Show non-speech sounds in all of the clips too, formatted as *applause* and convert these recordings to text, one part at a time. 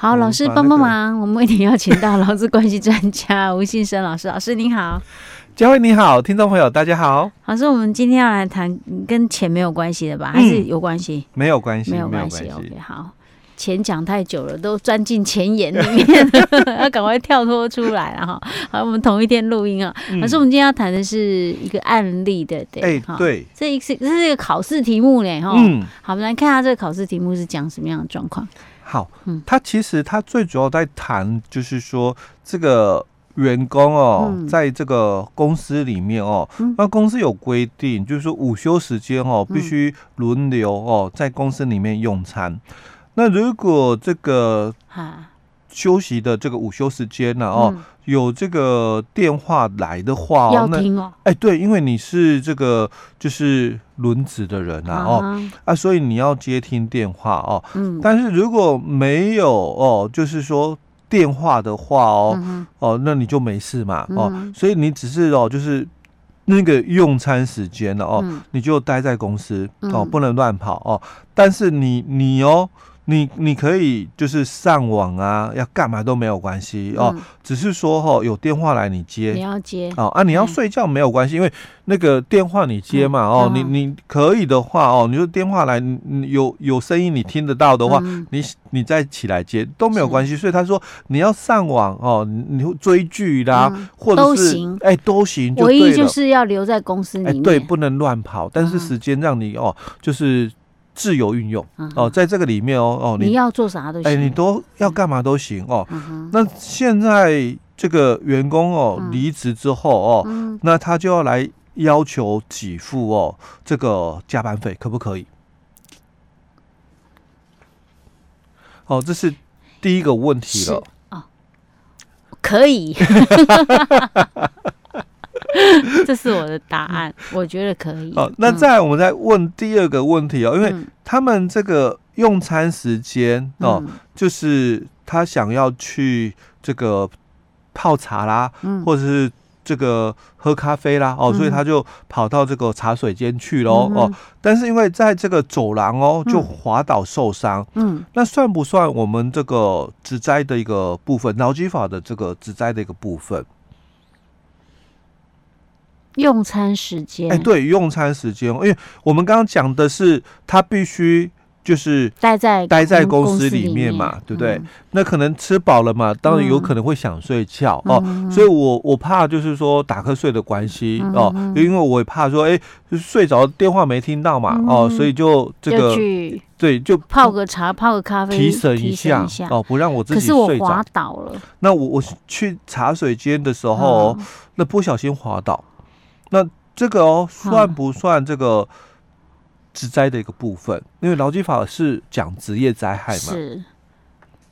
好，老师帮帮忙，我们为您邀请到劳资关系专家吴信生老师。老师您好，佳慧你好，听众朋友大家好。老师，我们今天要来谈跟钱没有关系的吧？还是有关系？没有关系，没有关系。OK，好。钱讲太久了，都钻进钱眼里面，*laughs* 要赶快跳脱出来了哈。好，我们同一天录音啊。老师，我们今天要谈的是一个案例的，对，哎，对，这一次这是一个考试题目嘞，哈。嗯，好，我们来看下这个考试题目是讲什么样的状况。好，嗯，他其实他最主要在谈，就是说这个员工哦，在这个公司里面哦，那公司有规定，就是说午休时间哦，必须轮流哦，在公司里面用餐。那如果这个休息的这个午休时间呢？哦，有这个电话来的话哦，要听哦。哎，对，因为你是这个就是轮子的人啊，哦啊，所以你要接听电话哦。嗯。但是如果没有哦，就是说电话的话哦，哦，那你就没事嘛。哦，所以你只是哦，就是那个用餐时间了哦，你就待在公司哦，不能乱跑哦。但是你你哦。你你可以就是上网啊，要干嘛都没有关系哦，嗯、只是说哈、哦、有电话来你接，你要接哦啊，你要睡觉没有关系，嗯、因为那个电话你接嘛、嗯、哦，你你可以的话哦，你说电话来你有有声音你听得到的话，嗯、你你再起来接都没有关系。所以他说你要上网哦，你追剧啦，嗯、或者是哎都行，唯一就是要留在公司里面，对，不能乱跑，但是时间让你哦就是。自由运用哦，在这个里面哦哦，你要做啥都行，哎，你都要干嘛都行哦。那现在这个员工哦离职之后哦，那他就要来要求给付哦这个加班费，可不可以？哦，这是第一个问题了。哦，可以。*laughs* *laughs* 这是我的答案，我觉得可以。好，那再来我们再问第二个问题哦，因为他们这个用餐时间哦，就是他想要去这个泡茶啦，或者是这个喝咖啡啦，哦，所以他就跑到这个茶水间去喽哦。但是因为在这个走廊哦，就滑倒受伤，嗯，那算不算我们这个职灾的一个部分？劳基法的这个职灾的一个部分？用餐时间，哎，对，用餐时间，因为我们刚刚讲的是他必须就是待在待在公司里面。嘛，对不对？那可能吃饱了嘛，当然有可能会想睡觉哦，所以我我怕就是说打瞌睡的关系哦，因为我也怕说，哎，睡着电话没听到嘛，哦，所以就这个对，就泡个茶，泡个咖啡，提神一下哦，不让我自己睡着。可是我滑倒了，那我我去茶水间的时候，那不小心滑倒。那这个哦，算不算这个职灾的一个部分？嗯、因为劳基法是讲职业灾害嘛。是，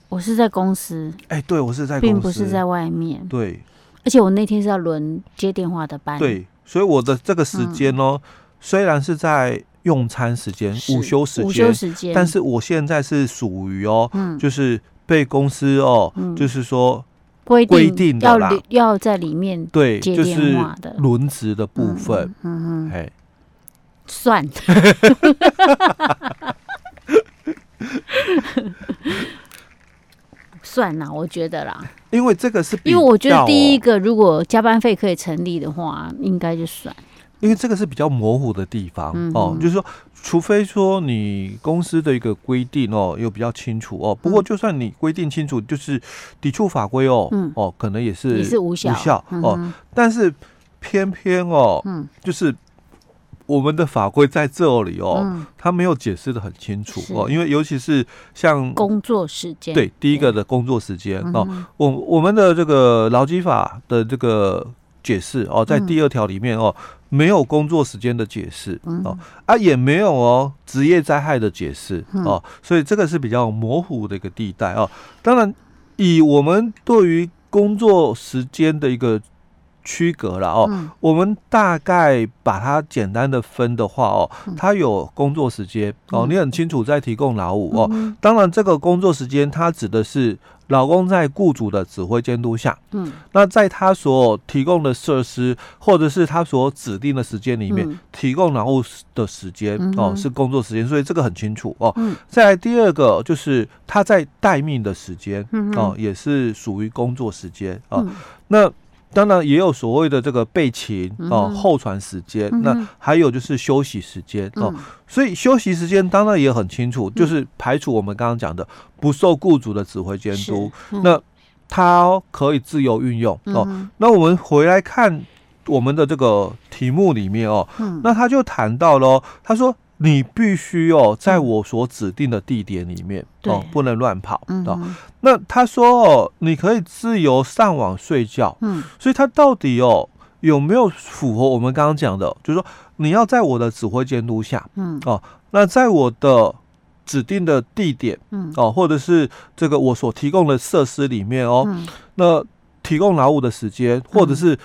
我是在公司。哎、欸，对，我是在公司，并不是在外面。对，而且我那天是要轮接电话的班。对，所以我的这个时间哦，嗯、虽然是在用餐时间、午休时间、午休时间，但是我现在是属于哦，嗯、就是被公司哦，嗯、就是说。规定要要在里面对，就是轮值的部分，嗯嗯，哎，算，*laughs* 算啦，我觉得啦，因为这个是，因为我觉得第一个，如果加班费可以成立的话，应该就算。因为这个是比较模糊的地方哦，就是说，除非说你公司的一个规定哦，又比较清楚哦。不过就算你规定清楚，就是抵触法规哦，哦，可能也是也是无效。无效哦。但是偏偏哦，就是我们的法规在这里哦，它没有解释的很清楚哦。因为尤其是像工作时间，对，第一个的工作时间哦，我我们的这个劳基法的这个解释哦，在第二条里面哦。没有工作时间的解释哦，啊，也没有哦职业灾害的解释哦，所以这个是比较模糊的一个地带哦。当然，以我们对于工作时间的一个区隔了哦，我们大概把它简单的分的话哦，它有工作时间哦，你很清楚在提供劳务哦。当然，这个工作时间它指的是劳工在雇主的指挥监督下，嗯，那在他所提供的设施或者是他所指定的时间里面，嗯、提供劳务的时间、嗯、哦是工作时间，所以这个很清楚哦。嗯、再来第二个就是他在待命的时间，嗯、哦也是属于工作时间哦。嗯、那当然也有所谓的这个备勤哦，嗯、候船时间，嗯、那还有就是休息时间、嗯、哦。所以休息时间当然也很清楚，嗯、就是排除我们刚刚讲的不受雇主的指挥监督，嗯、那他可以自由运用、嗯、哦。那我们回来看我们的这个题目里面哦，嗯、那他就谈到了，他说你必须哦，在我所指定的地点里面、嗯、哦，不能乱跑、嗯、哦。那他说哦，你可以自由上网睡觉，嗯，所以他到底哦有没有符合我们刚刚讲的，就是说你要在我的指挥监督下，嗯，哦，那在我的指定的地点，嗯，哦，或者是这个我所提供的设施里面哦，嗯、那提供劳务的时间，或者是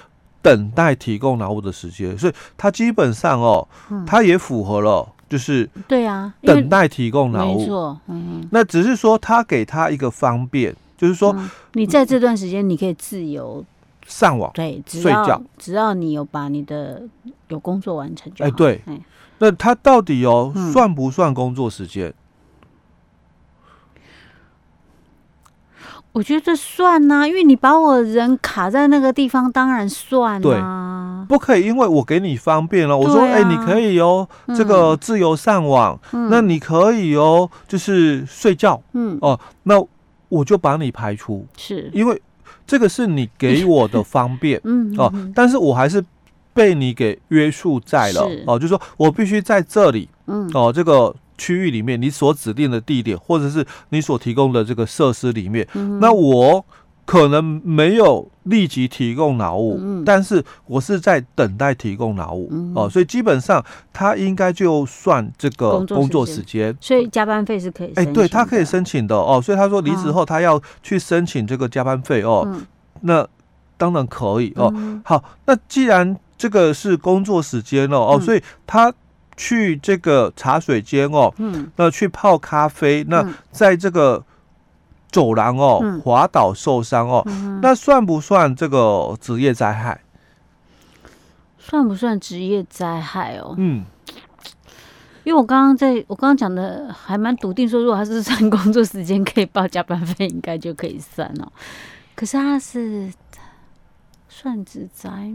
等待提供劳务的时间，嗯、所以他基本上哦，他、嗯、也符合了。就是对啊，等待提供劳务，没错，嗯，那只是说他给他一个方便，就是说你在这段时间你可以自由上网，对，睡觉，只要你有把你的有工作完成就好。哎，对，那他到底哦算不算工作时间？我觉得算呐，因为你把我人卡在那个地方，当然算啊。不可以，因为我给你方便了。我说，哎，你可以哦，这个自由上网，那你可以哦，就是睡觉，嗯，哦，那我就把你排除，是。因为这个是你给我的方便，*laughs* 嗯，哦，但是我还是被你给约束在了，哦，就是说我必须在这里，嗯，哦，这个。区域里面，你所指定的地点，或者是你所提供的这个设施里面，嗯、那我可能没有立即提供劳务，嗯、但是我是在等待提供劳务、嗯、哦，所以基本上他应该就算这个工作时间，所以加班费是可以，哎、欸，对他可以申请的哦，所以他说离职后他要去申请这个加班费哦，嗯、那当然可以哦。嗯、好，那既然这个是工作时间哦，哦，所以他。去这个茶水间哦，嗯，那去泡咖啡，那在这个走廊哦，嗯、滑倒受伤哦，嗯、那算不算这个职业灾害？算不算职业灾害哦？嗯，因为我刚刚在我刚刚讲的还蛮笃定，说如果他是算工作时间可以报加班费，应该就可以算哦。可是他是算职灾。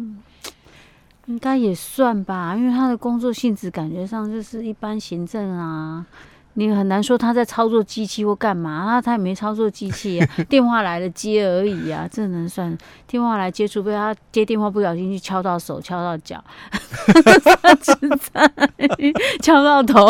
应该也算吧，因为他的工作性质感觉上就是一般行政啊，你很难说他在操作机器或干嘛，他他也没操作机器啊，*laughs* 电话来了接而已啊，这能算电话来接？除非他接电话不小心去敲到手、敲到脚，*laughs* *laughs* 敲到头。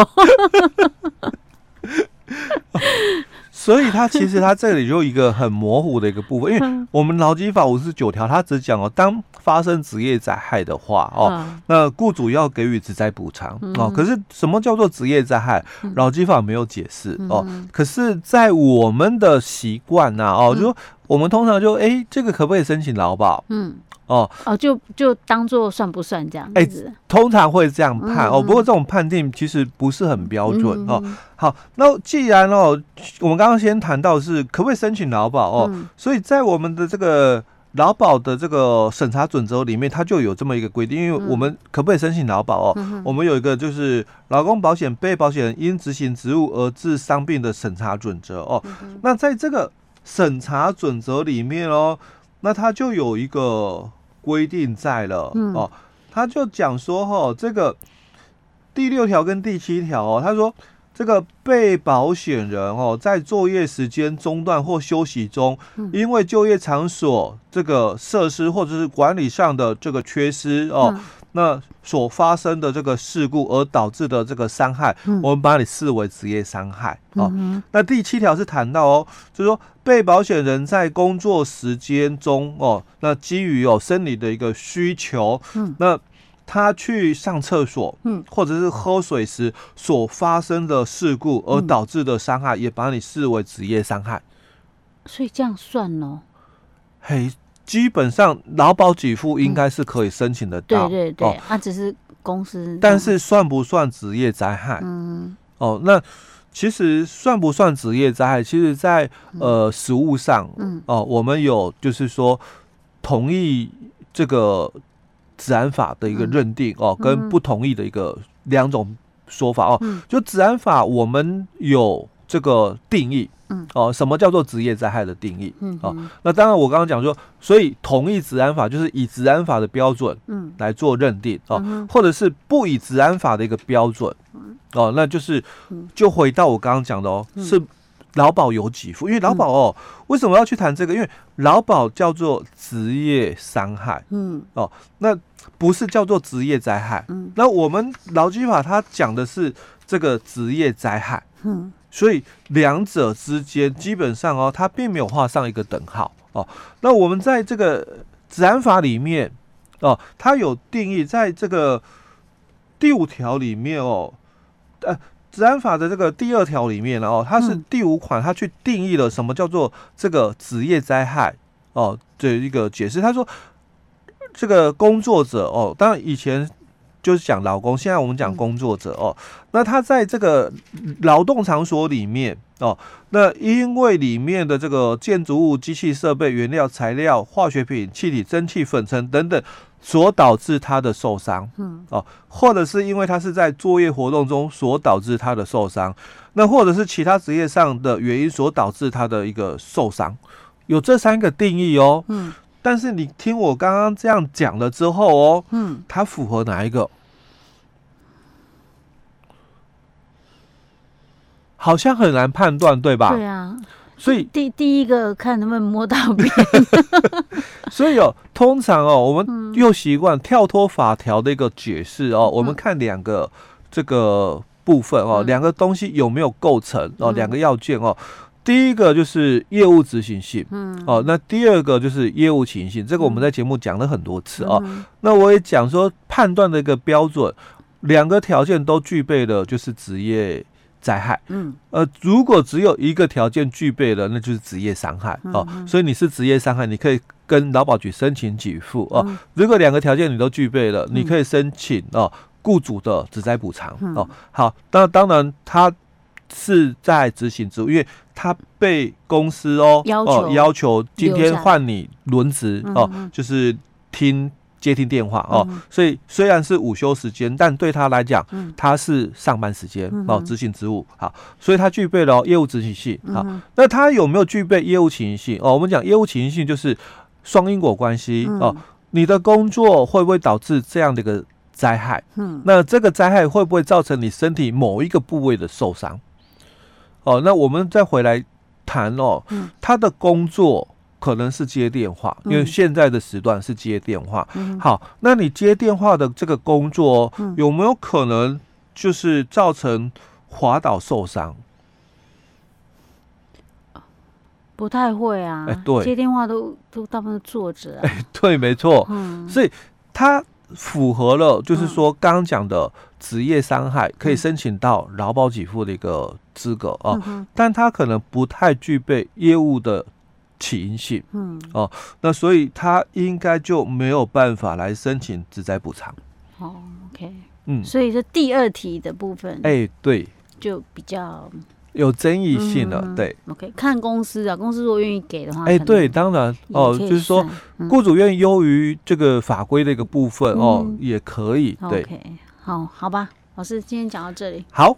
所以他其实他这里就一个很模糊的一个部分，*laughs* 因为我们劳基法五十九条，他只讲哦，当发生职业灾害的话哦，那雇主要给予职灾补偿哦。可是什么叫做职业灾害？劳基法没有解释哦。可是，在我们的习惯呐哦，就说我们通常就哎，这个可不可以申请劳保？嗯。哦哦，就就当做算不算这样子？哎、欸，通常会这样判、嗯、哦。不过这种判定其实不是很标准、嗯、哦。好，那既然哦，我们刚刚先谈到是可不可以申请劳保哦，嗯、所以在我们的这个劳保的这个审查准则里面，它就有这么一个规定。因为我们可不可以申请劳保哦？嗯、我们有一个就是劳工保险被保险人因执行职务而致伤病的审查准则哦。嗯、那在这个审查准则里面哦，那它就有一个。规定在了、嗯、哦，他就讲说哈、哦，这个第六条跟第七条哦，他说这个被保险人哦，在作业时间中断或休息中，嗯、因为就业场所这个设施或者是管理上的这个缺失哦。嗯那所发生的这个事故而导致的这个伤害，嗯、我们把你视为职业伤害哦。嗯、那第七条是谈到哦，就是说被保险人在工作时间中哦，那基于有生理的一个需求，嗯、那他去上厕所，嗯、或者是喝水时所发生的事故而导致的伤害，嗯、也把你视为职业伤害。所以这样算哦。嘿。基本上劳保给付应该是可以申请得到，对对对，啊，只是公司，但是算不算职业灾害？嗯，哦，那其实算不算职业灾害？其实在，在呃实务上，嗯。哦、呃，我们有就是说同意这个治安法的一个认定哦、呃，跟不同意的一个两种说法哦。就治安法，我们有这个定义。嗯。哦，什么叫做职业灾害的定义？嗯哦，那当然我刚刚讲说，所以同意治安法就是以治安法的标准嗯。来做认定哦，或者是不以治安法的一个标准哦，那就是就回到我刚刚讲的哦，是劳保有给付，因为劳保哦，为什么要去谈这个？因为劳保叫做职业伤害，嗯。哦，那不是叫做职业灾害，嗯，那我们劳基法它讲的是这个职业灾害，嗯。所以两者之间基本上哦，它并没有画上一个等号哦。那我们在这个自然法里面哦，它有定义，在这个第五条里面哦，呃，自然法的这个第二条里面哦，它是第五款，它去定义了什么叫做这个职业灾害哦的一个解释。他说，这个工作者哦，当然以前。就是讲劳工，现在我们讲工作者哦。那他在这个劳动场所里面哦，那因为里面的这个建筑物、机器设备、原料、材料、化学品、气体、蒸汽、粉尘等等，所导致他的受伤，嗯哦，或者是因为他是在作业活动中所导致他的受伤，那或者是其他职业上的原因所导致他的一个受伤，有这三个定义哦。嗯。但是你听我刚刚这样讲了之后哦，嗯，它符合哪一个？好像很难判断，对吧？对啊，所以第第一个看能不能摸到边。*laughs* 所以哦，通常哦，我们又习惯跳脱法条的一个解释哦，我们看两个这个部分哦，两个东西有没有构成哦，两个要件哦。第一个就是业务执行性，嗯，哦，那第二个就是业务情形，这个我们在节目讲了很多次哦。那我也讲说判断的一个标准，两个条件都具备的，就是职业灾害，嗯，呃，如果只有一个条件具备了，那就是职业伤害哦。所以你是职业伤害，你可以跟劳保局申请给付哦。如果两个条件你都具备了，你可以申请哦雇主的职灾补偿哦。好，那当然他。是在执行职务，因为他被公司哦要求哦要求今天换你轮值哦，就是听接听电话哦，所以虽然是午休时间，但对他来讲，他是上班时间哦，执行职务好，所以他具备了业务执行性好，那他有没有具备业务情形？性哦？我们讲业务情形性就是双因果关系哦，你的工作会不会导致这样的一个灾害？嗯，那这个灾害会不会造成你身体某一个部位的受伤？哦，那我们再回来谈哦，嗯、他的工作可能是接电话，嗯、因为现在的时段是接电话。嗯、好，那你接电话的这个工作，嗯、有没有可能就是造成滑倒受伤？不太会啊，哎，对，接电话都都大部分坐着啊。哎，*laughs* 对，没错，嗯，所以他。符合了，就是说刚刚讲的职业伤害可以申请到劳保给付的一个资格哦，但他可能不太具备业务的起因性，嗯。哦，那所以他应该就没有办法来申请职灾补偿。哦，OK，嗯，所以这第二题的部分，哎，对，就比较。有争议性的，对，OK，看公司啊，公司如果愿意给的话，哎，对，当然哦，就是说，雇主愿意优于这个法规的一个部分哦，也可以，对，好，好吧，老师今天讲到这里，好。